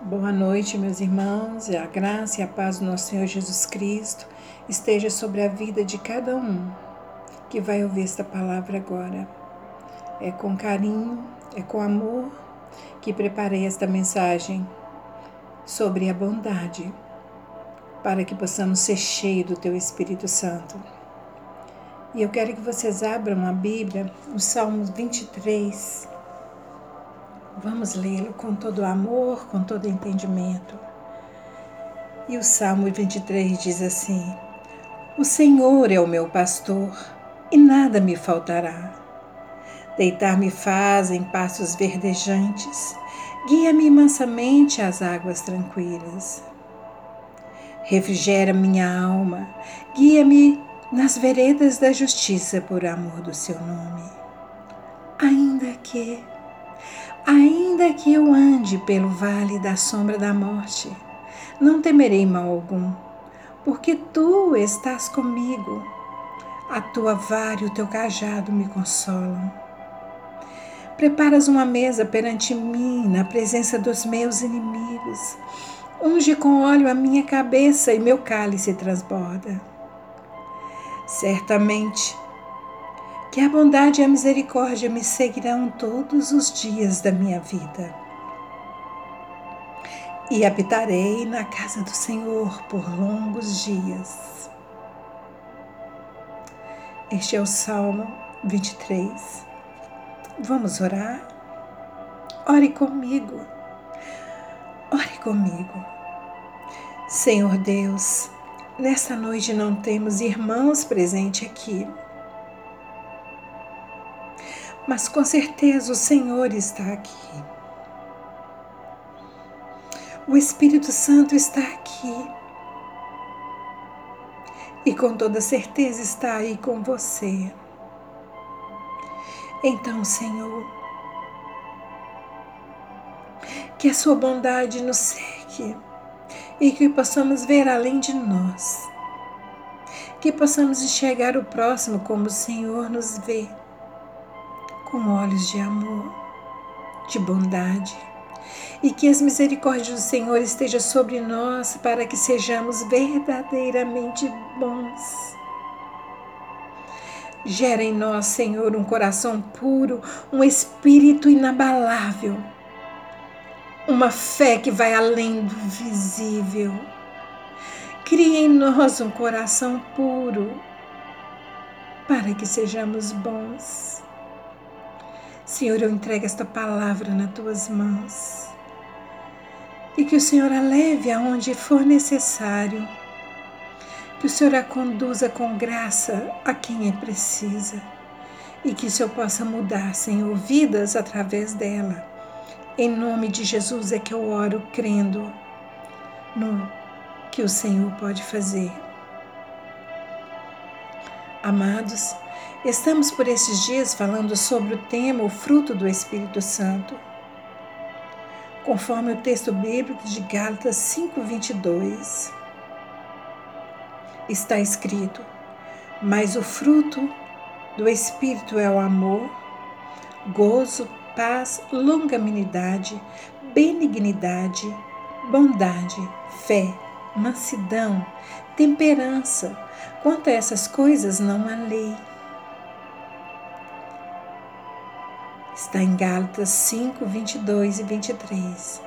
Boa noite, meus irmãos, a graça e a paz do nosso Senhor Jesus Cristo esteja sobre a vida de cada um que vai ouvir esta palavra agora. É com carinho, é com amor que preparei esta mensagem sobre a bondade, para que possamos ser cheios do Teu Espírito Santo. E eu quero que vocês abram a Bíblia, o Salmo 23, Vamos lê-lo com todo amor, com todo entendimento. E o Salmo 23 diz assim: O Senhor é o meu pastor e nada me faltará. Deitar-me faz em passos verdejantes, guia-me mansamente às águas tranquilas. Refrigera minha alma, guia-me nas veredas da justiça por amor do seu nome. Ainda que Ainda que eu ande pelo vale da sombra da morte, não temerei mal algum, porque tu estás comigo. A tua vara e o teu cajado me consolam. Preparas uma mesa perante mim na presença dos meus inimigos. Unge com óleo a minha cabeça e meu cálice transborda. Certamente que a bondade e a misericórdia me seguirão todos os dias da minha vida. E habitarei na casa do Senhor por longos dias. Este é o Salmo 23. Vamos orar? Ore comigo. Ore comigo. Senhor Deus, nesta noite não temos irmãos presentes aqui mas com certeza o Senhor está aqui. O Espírito Santo está aqui. E com toda certeza está aí com você. Então, Senhor, que a Sua bondade nos segue e que possamos ver além de nós, que possamos enxergar o próximo como o Senhor nos vê com olhos de amor, de bondade, e que as misericórdias do Senhor estejam sobre nós para que sejamos verdadeiramente bons. Gera em nós, Senhor, um coração puro, um espírito inabalável, uma fé que vai além do visível. Cria em nós um coração puro para que sejamos bons. Senhor, eu entrego esta palavra nas tuas mãos. E que o Senhor a leve aonde for necessário. Que o Senhor a conduza com graça a quem é precisa. E que o Senhor possa mudar, Senhor, vidas através dela. Em nome de Jesus é que eu oro crendo no que o Senhor pode fazer. Amados, Estamos por esses dias falando sobre o tema o fruto do Espírito Santo. Conforme o texto bíblico de Gálatas 5:22. Está escrito: "Mas o fruto do Espírito é o amor, gozo, paz, longanimidade, benignidade, bondade, fé, mansidão, temperança. Quanto a essas coisas não há lei." Está em Gálatas 5, 22 e 23.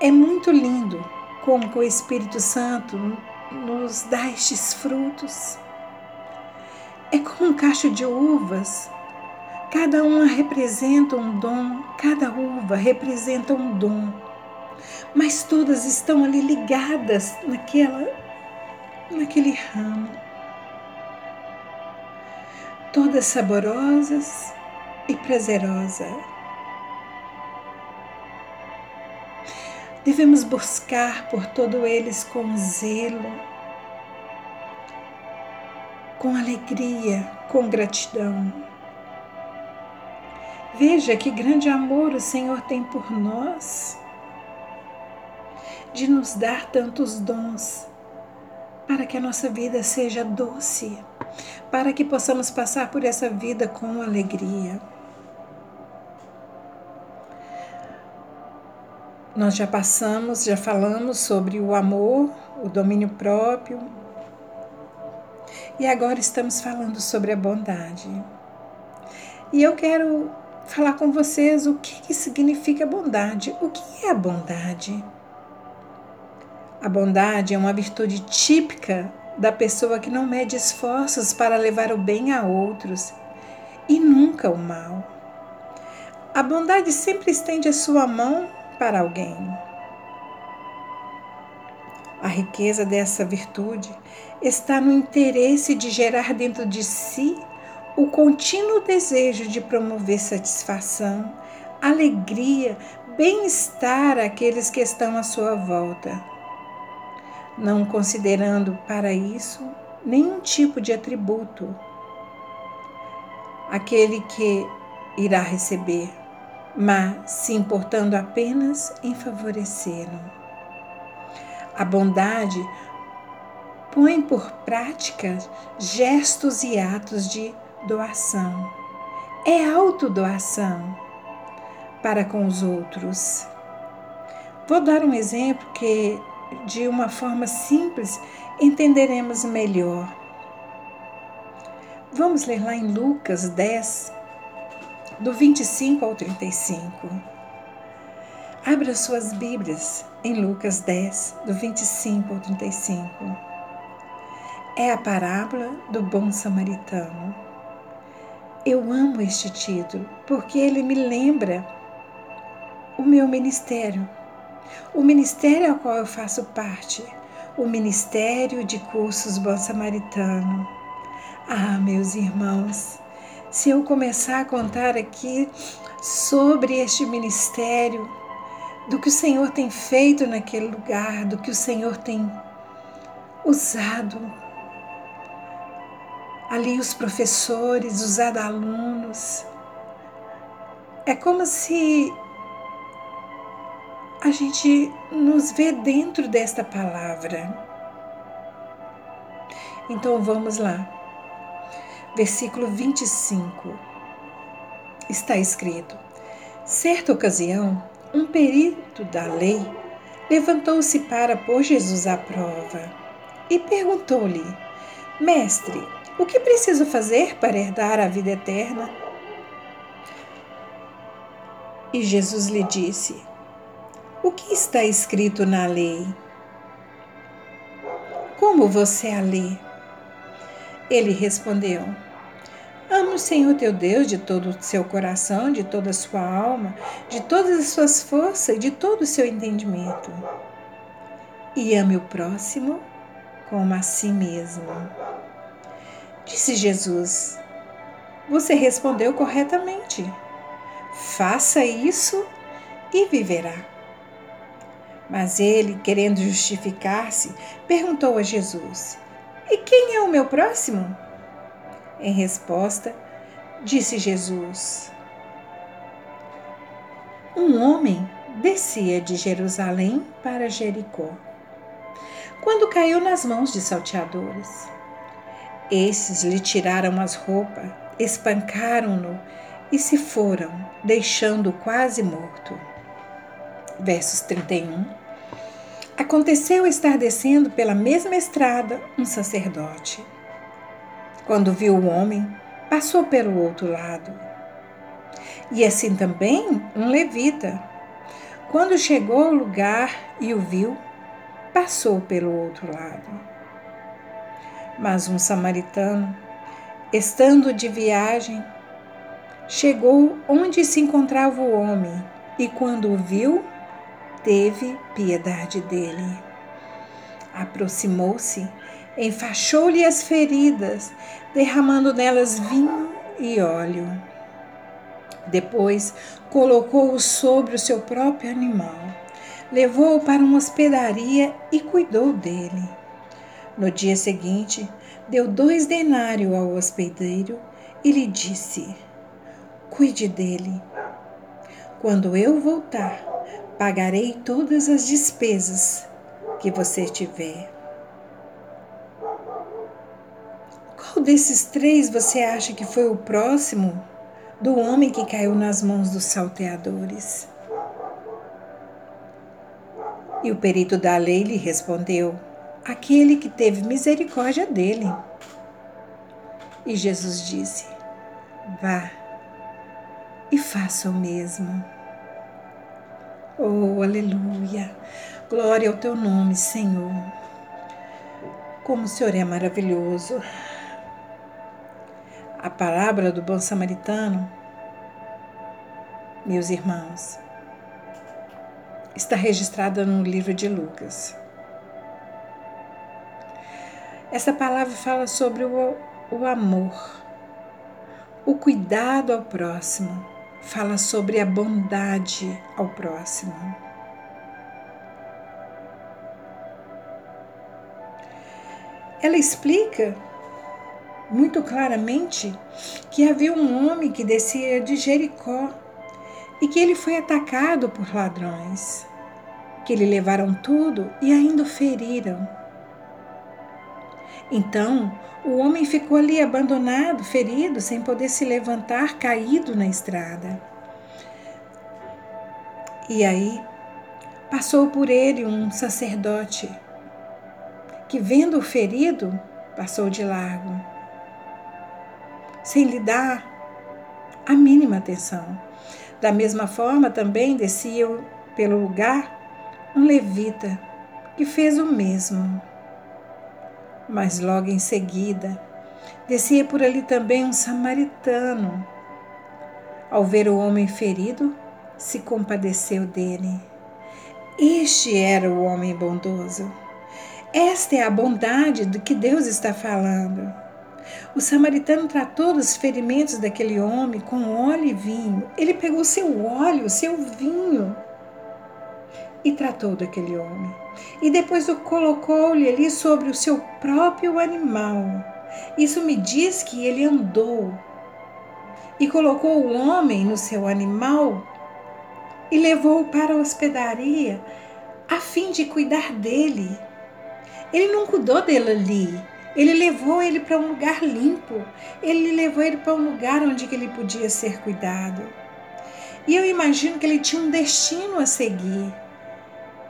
É muito lindo como o Espírito Santo nos dá estes frutos. É como um cacho de uvas. Cada uma representa um dom, cada uva representa um dom. Mas todas estão ali ligadas naquela naquele ramo. Todas saborosas, e prazerosa. Devemos buscar por todo eles com zelo, com alegria, com gratidão. Veja que grande amor o Senhor tem por nós, de nos dar tantos dons, para que a nossa vida seja doce, para que possamos passar por essa vida com alegria. nós já passamos, já falamos sobre o amor, o domínio próprio. E agora estamos falando sobre a bondade. E eu quero falar com vocês o que, que significa bondade. O que é a bondade? A bondade é uma virtude típica da pessoa que não mede esforços para levar o bem a outros e nunca o mal. A bondade sempre estende a sua mão para alguém. A riqueza dessa virtude está no interesse de gerar dentro de si o contínuo desejo de promover satisfação, alegria, bem-estar àqueles que estão à sua volta, não considerando para isso nenhum tipo de atributo. Aquele que irá receber mas se importando apenas em favorecê-lo. A bondade põe por prática gestos e atos de doação. É autodoação para com os outros. Vou dar um exemplo que, de uma forma simples, entenderemos melhor. Vamos ler lá em Lucas 10, do 25 ao 35. Abra suas Bíblias em Lucas 10, do 25 ao 35. É a parábola do bom samaritano. Eu amo este título porque ele me lembra o meu ministério, o ministério ao qual eu faço parte, o Ministério de Cursos Bom Samaritano. Ah, meus irmãos, se eu começar a contar aqui sobre este ministério, do que o Senhor tem feito naquele lugar, do que o Senhor tem usado ali os professores, usado alunos. É como se a gente nos vê dentro desta palavra. Então vamos lá versículo 25. Está escrito: Certa ocasião, um perito da lei levantou-se para pôr Jesus à prova e perguntou-lhe: Mestre, o que preciso fazer para herdar a vida eterna? E Jesus lhe disse: O que está escrito na lei? Como você a lê? Ele respondeu: Ama o Senhor teu Deus de todo o seu coração, de toda a sua alma, de todas as suas forças e de todo o seu entendimento. E ame o próximo como a si mesmo. Disse Jesus: Você respondeu corretamente. Faça isso e viverá. Mas ele, querendo justificar-se, perguntou a Jesus: E quem é o meu próximo? Em resposta, disse Jesus: Um homem descia de Jerusalém para Jericó, quando caiu nas mãos de salteadores. Esses lhe tiraram as roupas, espancaram-no e se foram, deixando-o quase morto. Versos 31. Aconteceu estar descendo pela mesma estrada um sacerdote quando viu o homem, passou pelo outro lado. E assim também um levita. Quando chegou ao lugar e o viu, passou pelo outro lado. Mas um samaritano, estando de viagem, chegou onde se encontrava o homem e, quando o viu, teve piedade dele. Aproximou-se enfaixou-lhe as feridas, derramando nelas vinho e óleo. Depois colocou-o sobre o seu próprio animal, levou-o para uma hospedaria e cuidou dele. No dia seguinte, deu dois denários ao hospedeiro e lhe disse: Cuide dele. Quando eu voltar, pagarei todas as despesas que você tiver. Qual desses três você acha que foi o próximo do homem que caiu nas mãos dos salteadores? E o perito da lei lhe respondeu: Aquele que teve misericórdia dele. E Jesus disse: Vá e faça o mesmo. Oh, aleluia! Glória ao teu nome, Senhor. Como o Senhor é maravilhoso. A parábola do bom samaritano, meus irmãos, está registrada no livro de Lucas. Essa palavra fala sobre o, o amor, o cuidado ao próximo, fala sobre a bondade ao próximo. Ela explica muito claramente que havia um homem que descia de Jericó e que ele foi atacado por ladrões, que lhe levaram tudo e ainda o feriram. Então o homem ficou ali abandonado, ferido, sem poder se levantar, caído na estrada. E aí passou por ele um sacerdote que, vendo o ferido, passou de largo, sem lhe dar a mínima atenção. Da mesma forma, também descia pelo lugar um levita que fez o mesmo. Mas logo em seguida, descia por ali também um samaritano. Ao ver o homem ferido, se compadeceu dele. Este era o homem bondoso. Esta é a bondade do que Deus está falando. O samaritano tratou dos ferimentos daquele homem com óleo e vinho. Ele pegou seu óleo, seu vinho e tratou daquele homem. E depois o colocou-lhe ali sobre o seu próprio animal. Isso me diz que ele andou e colocou o homem no seu animal e levou-o para a hospedaria a fim de cuidar dele ele não cuidou dele ali. Ele levou ele para um lugar limpo. Ele levou ele para um lugar onde ele podia ser cuidado. E eu imagino que ele tinha um destino a seguir.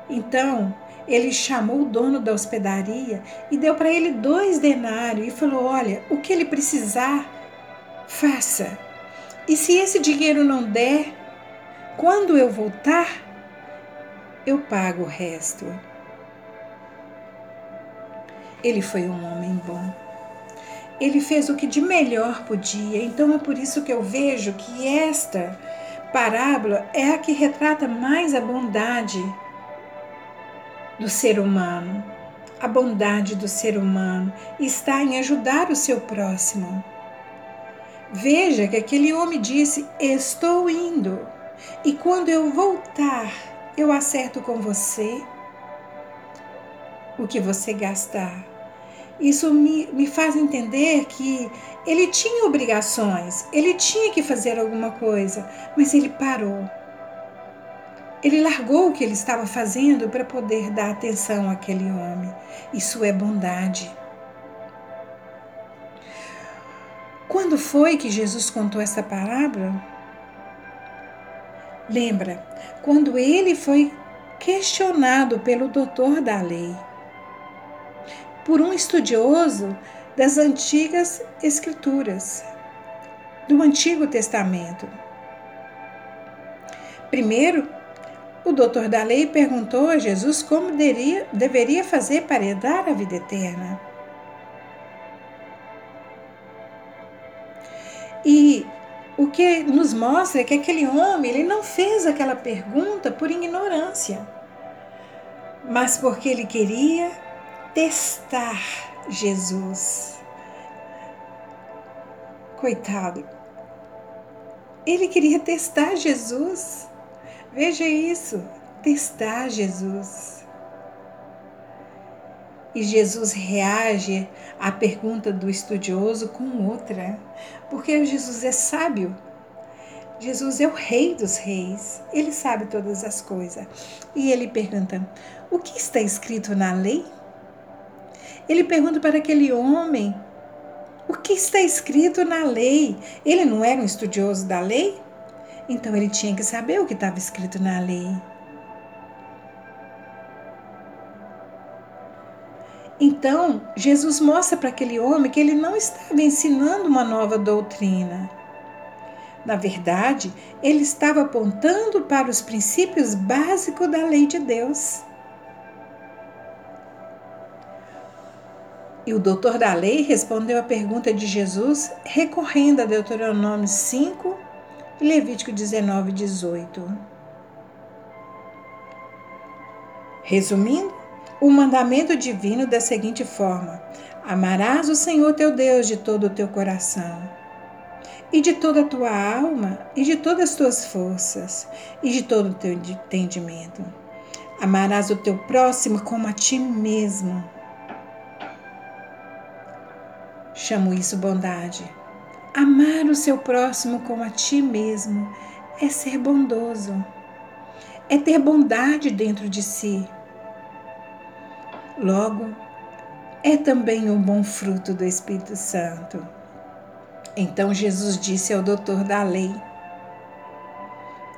Então, ele chamou o dono da hospedaria e deu para ele dois denários e falou: Olha, o que ele precisar, faça. E se esse dinheiro não der, quando eu voltar, eu pago o resto. Ele foi um homem bom. Ele fez o que de melhor podia. Então é por isso que eu vejo que esta parábola é a que retrata mais a bondade do ser humano. A bondade do ser humano está em ajudar o seu próximo. Veja que aquele homem disse: Estou indo, e quando eu voltar, eu acerto com você o que você gastar isso me, me faz entender que ele tinha obrigações, ele tinha que fazer alguma coisa, mas ele parou. Ele largou o que ele estava fazendo para poder dar atenção àquele homem. Isso é bondade. Quando foi que Jesus contou essa parábola? Lembra, quando ele foi questionado pelo doutor da lei por um estudioso das antigas escrituras, do Antigo Testamento. Primeiro, o doutor da lei perguntou a Jesus como deveria, deveria fazer para herdar a vida eterna. E o que nos mostra é que aquele homem ele não fez aquela pergunta por ignorância, mas porque ele queria testar Jesus. Coitado. Ele queria testar Jesus. Veja isso, testar Jesus. E Jesus reage à pergunta do estudioso com outra, porque Jesus é sábio. Jesus é o rei dos reis, ele sabe todas as coisas. E ele pergunta: O que está escrito na lei? Ele pergunta para aquele homem o que está escrito na lei. Ele não era um estudioso da lei? Então ele tinha que saber o que estava escrito na lei. Então, Jesus mostra para aquele homem que ele não estava ensinando uma nova doutrina. Na verdade, ele estava apontando para os princípios básicos da lei de Deus. E o doutor da lei respondeu à pergunta de Jesus recorrendo a Deuteronômio 5 e Levítico 19, 18. Resumindo, o mandamento divino da seguinte forma: Amarás o Senhor teu Deus de todo o teu coração, e de toda a tua alma, e de todas as tuas forças, e de todo o teu entendimento. Amarás o teu próximo como a ti mesmo. Chamo isso bondade. Amar o seu próximo como a ti mesmo é ser bondoso, é ter bondade dentro de si. Logo, é também um bom fruto do Espírito Santo. Então Jesus disse ao doutor da lei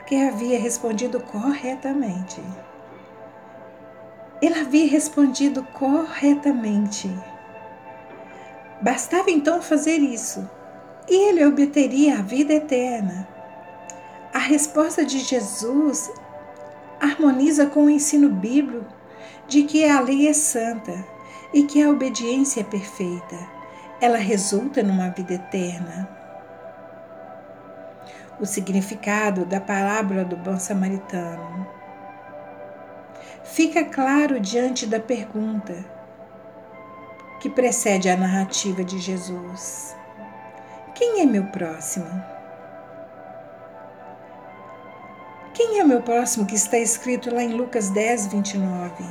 que havia respondido corretamente. Ele havia respondido corretamente. Bastava então fazer isso e ele obteria a vida eterna. A resposta de Jesus harmoniza com o ensino bíblico de que a lei é santa e que a obediência é perfeita. Ela resulta numa vida eterna. O significado da parábola do bom samaritano fica claro diante da pergunta que precede a narrativa de Jesus. Quem é meu próximo? Quem é meu próximo que está escrito lá em Lucas 10, 29?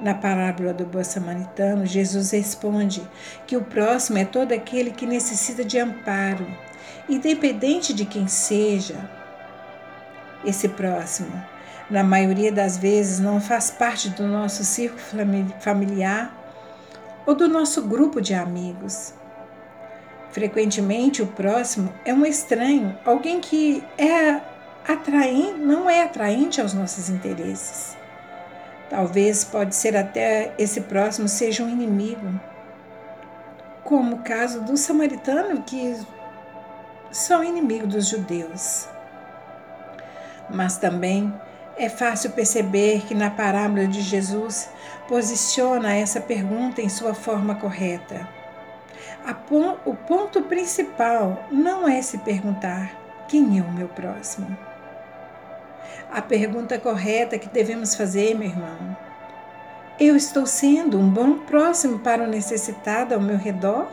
Na parábola do bom samaritano, Jesus responde que o próximo é todo aquele que necessita de amparo, independente de quem seja. Esse próximo, na maioria das vezes, não faz parte do nosso círculo familiar ou do nosso grupo de amigos. Frequentemente o próximo é um estranho, alguém que é atraente, não é atraente aos nossos interesses. Talvez pode ser até esse próximo seja um inimigo, como o caso do samaritano que são inimigos dos judeus. Mas também é fácil perceber que na parábola de Jesus posiciona essa pergunta em sua forma correta. O ponto principal não é se perguntar quem é o meu próximo. A pergunta correta que devemos fazer, meu irmão, eu estou sendo um bom próximo para o necessitado ao meu redor?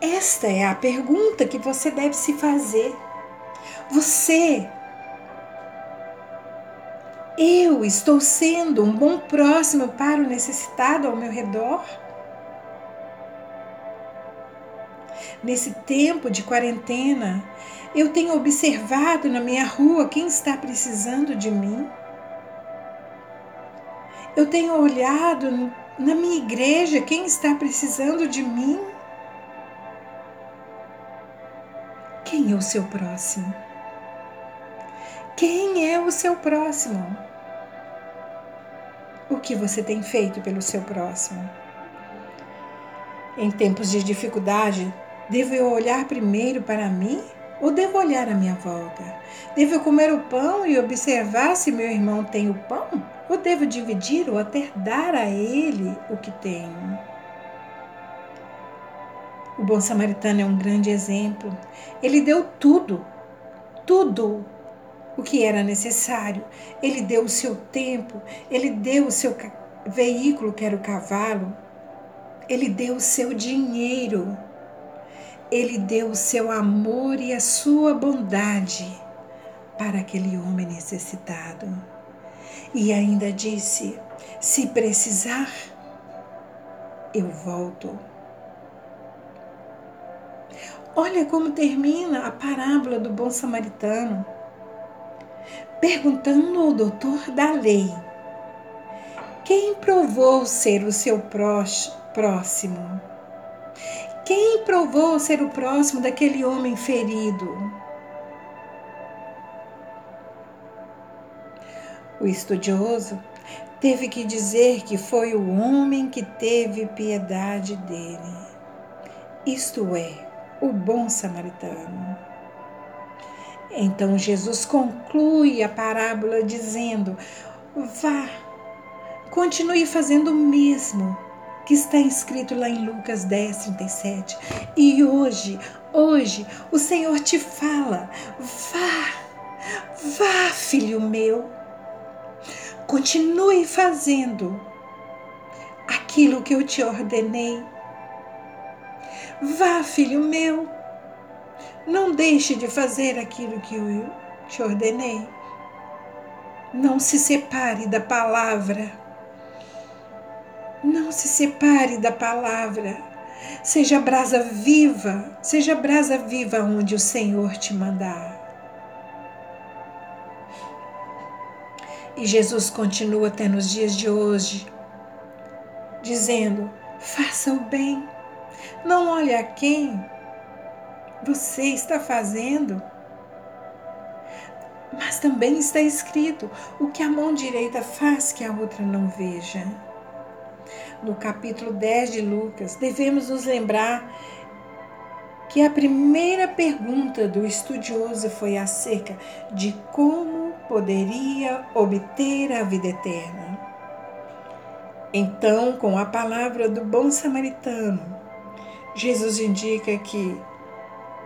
Esta é a pergunta que você deve se fazer. Você eu estou sendo um bom próximo para o necessitado ao meu redor? Nesse tempo de quarentena, eu tenho observado na minha rua quem está precisando de mim. Eu tenho olhado na minha igreja quem está precisando de mim. Quem é o seu próximo? Quem é o seu próximo? O que você tem feito pelo seu próximo? Em tempos de dificuldade, devo eu olhar primeiro para mim ou devo olhar à minha volta? Devo eu comer o pão e observar se meu irmão tem o pão? Ou devo dividir ou até dar a ele o que tenho? O bom samaritano é um grande exemplo. Ele deu tudo, tudo o que era necessário. Ele deu o seu tempo, ele deu o seu veículo, que era o cavalo, ele deu o seu dinheiro, ele deu o seu amor e a sua bondade para aquele homem necessitado. E ainda disse: se precisar, eu volto. Olha como termina a parábola do bom samaritano perguntando ao doutor da lei: quem provou ser o seu próximo? Quem provou ser o próximo daquele homem ferido? O estudioso teve que dizer que foi o homem que teve piedade dele. Isto é, o bom samaritano. Então Jesus conclui a parábola dizendo: Vá, continue fazendo o mesmo que está escrito lá em Lucas 10, 37. E hoje, hoje, o Senhor te fala: vá, vá, filho meu, continue fazendo aquilo que eu te ordenei. Vá, filho meu, não deixe de fazer aquilo que eu te ordenei. Não se separe da palavra não se separe da palavra. Seja brasa viva, seja brasa viva onde o Senhor te mandar. E Jesus continua até nos dias de hoje, dizendo: faça o bem, não olhe a quem você está fazendo. Mas também está escrito: o que a mão direita faz que a outra não veja no capítulo 10 de Lucas, devemos nos lembrar que a primeira pergunta do estudioso foi acerca de como poderia obter a vida eterna. Então, com a palavra do bom samaritano, Jesus indica que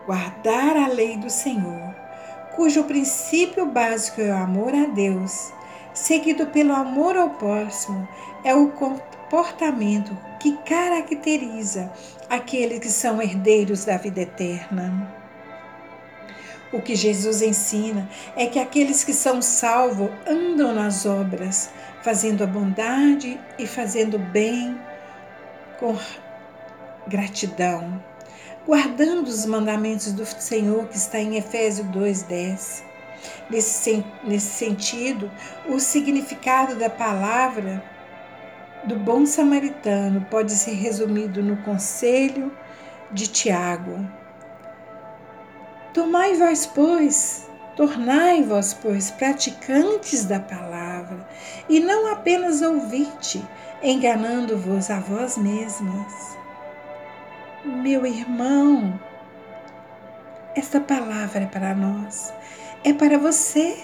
guardar a lei do Senhor, cujo princípio básico é o amor a Deus, seguido pelo amor ao próximo, é o comportamento que caracteriza aqueles que são herdeiros da vida eterna. O que Jesus ensina é que aqueles que são salvos andam nas obras, fazendo a bondade e fazendo bem com gratidão, guardando os mandamentos do Senhor que está em Efésios 2:10. Nesse, nesse sentido, o significado da palavra do bom samaritano pode ser resumido no conselho de Tiago. Tomai vós, pois, tornai vós, pois, praticantes da palavra, e não apenas ouvinte, enganando-vos a vós mesmas. Meu irmão, esta palavra é para nós, é para você.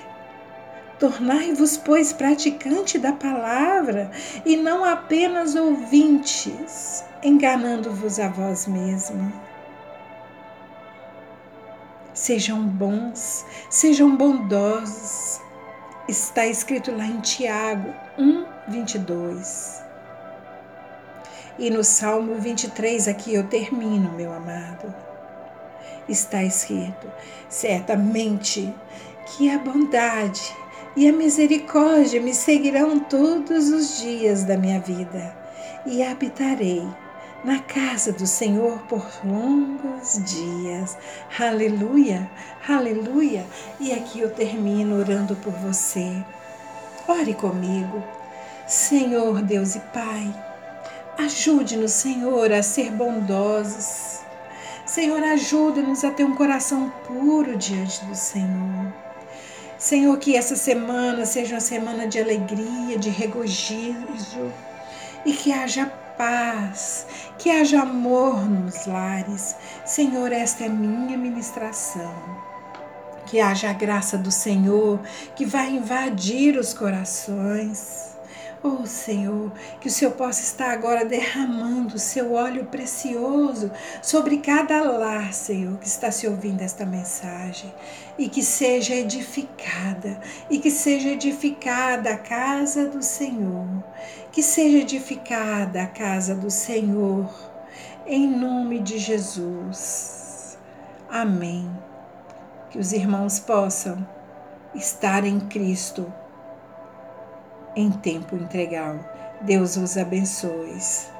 Tornai-vos, pois, praticante da palavra e não apenas ouvintes, enganando-vos a vós mesmos. Sejam bons, sejam bondosos. Está escrito lá em Tiago 1, 22. E no Salmo 23, aqui eu termino, meu amado. Está escrito: certamente que a bondade e a misericórdia me seguirão todos os dias da minha vida, e habitarei na casa do Senhor por longos dias. Aleluia, aleluia. E aqui eu termino orando por você. Ore comigo. Senhor Deus e Pai, ajude-nos, Senhor, a ser bondosos. Senhor, ajude-nos a ter um coração puro diante do Senhor. Senhor, que essa semana seja uma semana de alegria, de regozijo e que haja paz, que haja amor nos lares. Senhor, esta é minha ministração. Que haja a graça do Senhor que vai invadir os corações Oh Senhor, que o Senhor possa estar agora derramando o seu óleo precioso sobre cada lar, Senhor, que está se ouvindo esta mensagem, e que seja edificada, e que seja edificada a casa do Senhor, que seja edificada a casa do Senhor, em nome de Jesus. Amém. Que os irmãos possam estar em Cristo em tempo integral. Deus os abençoe.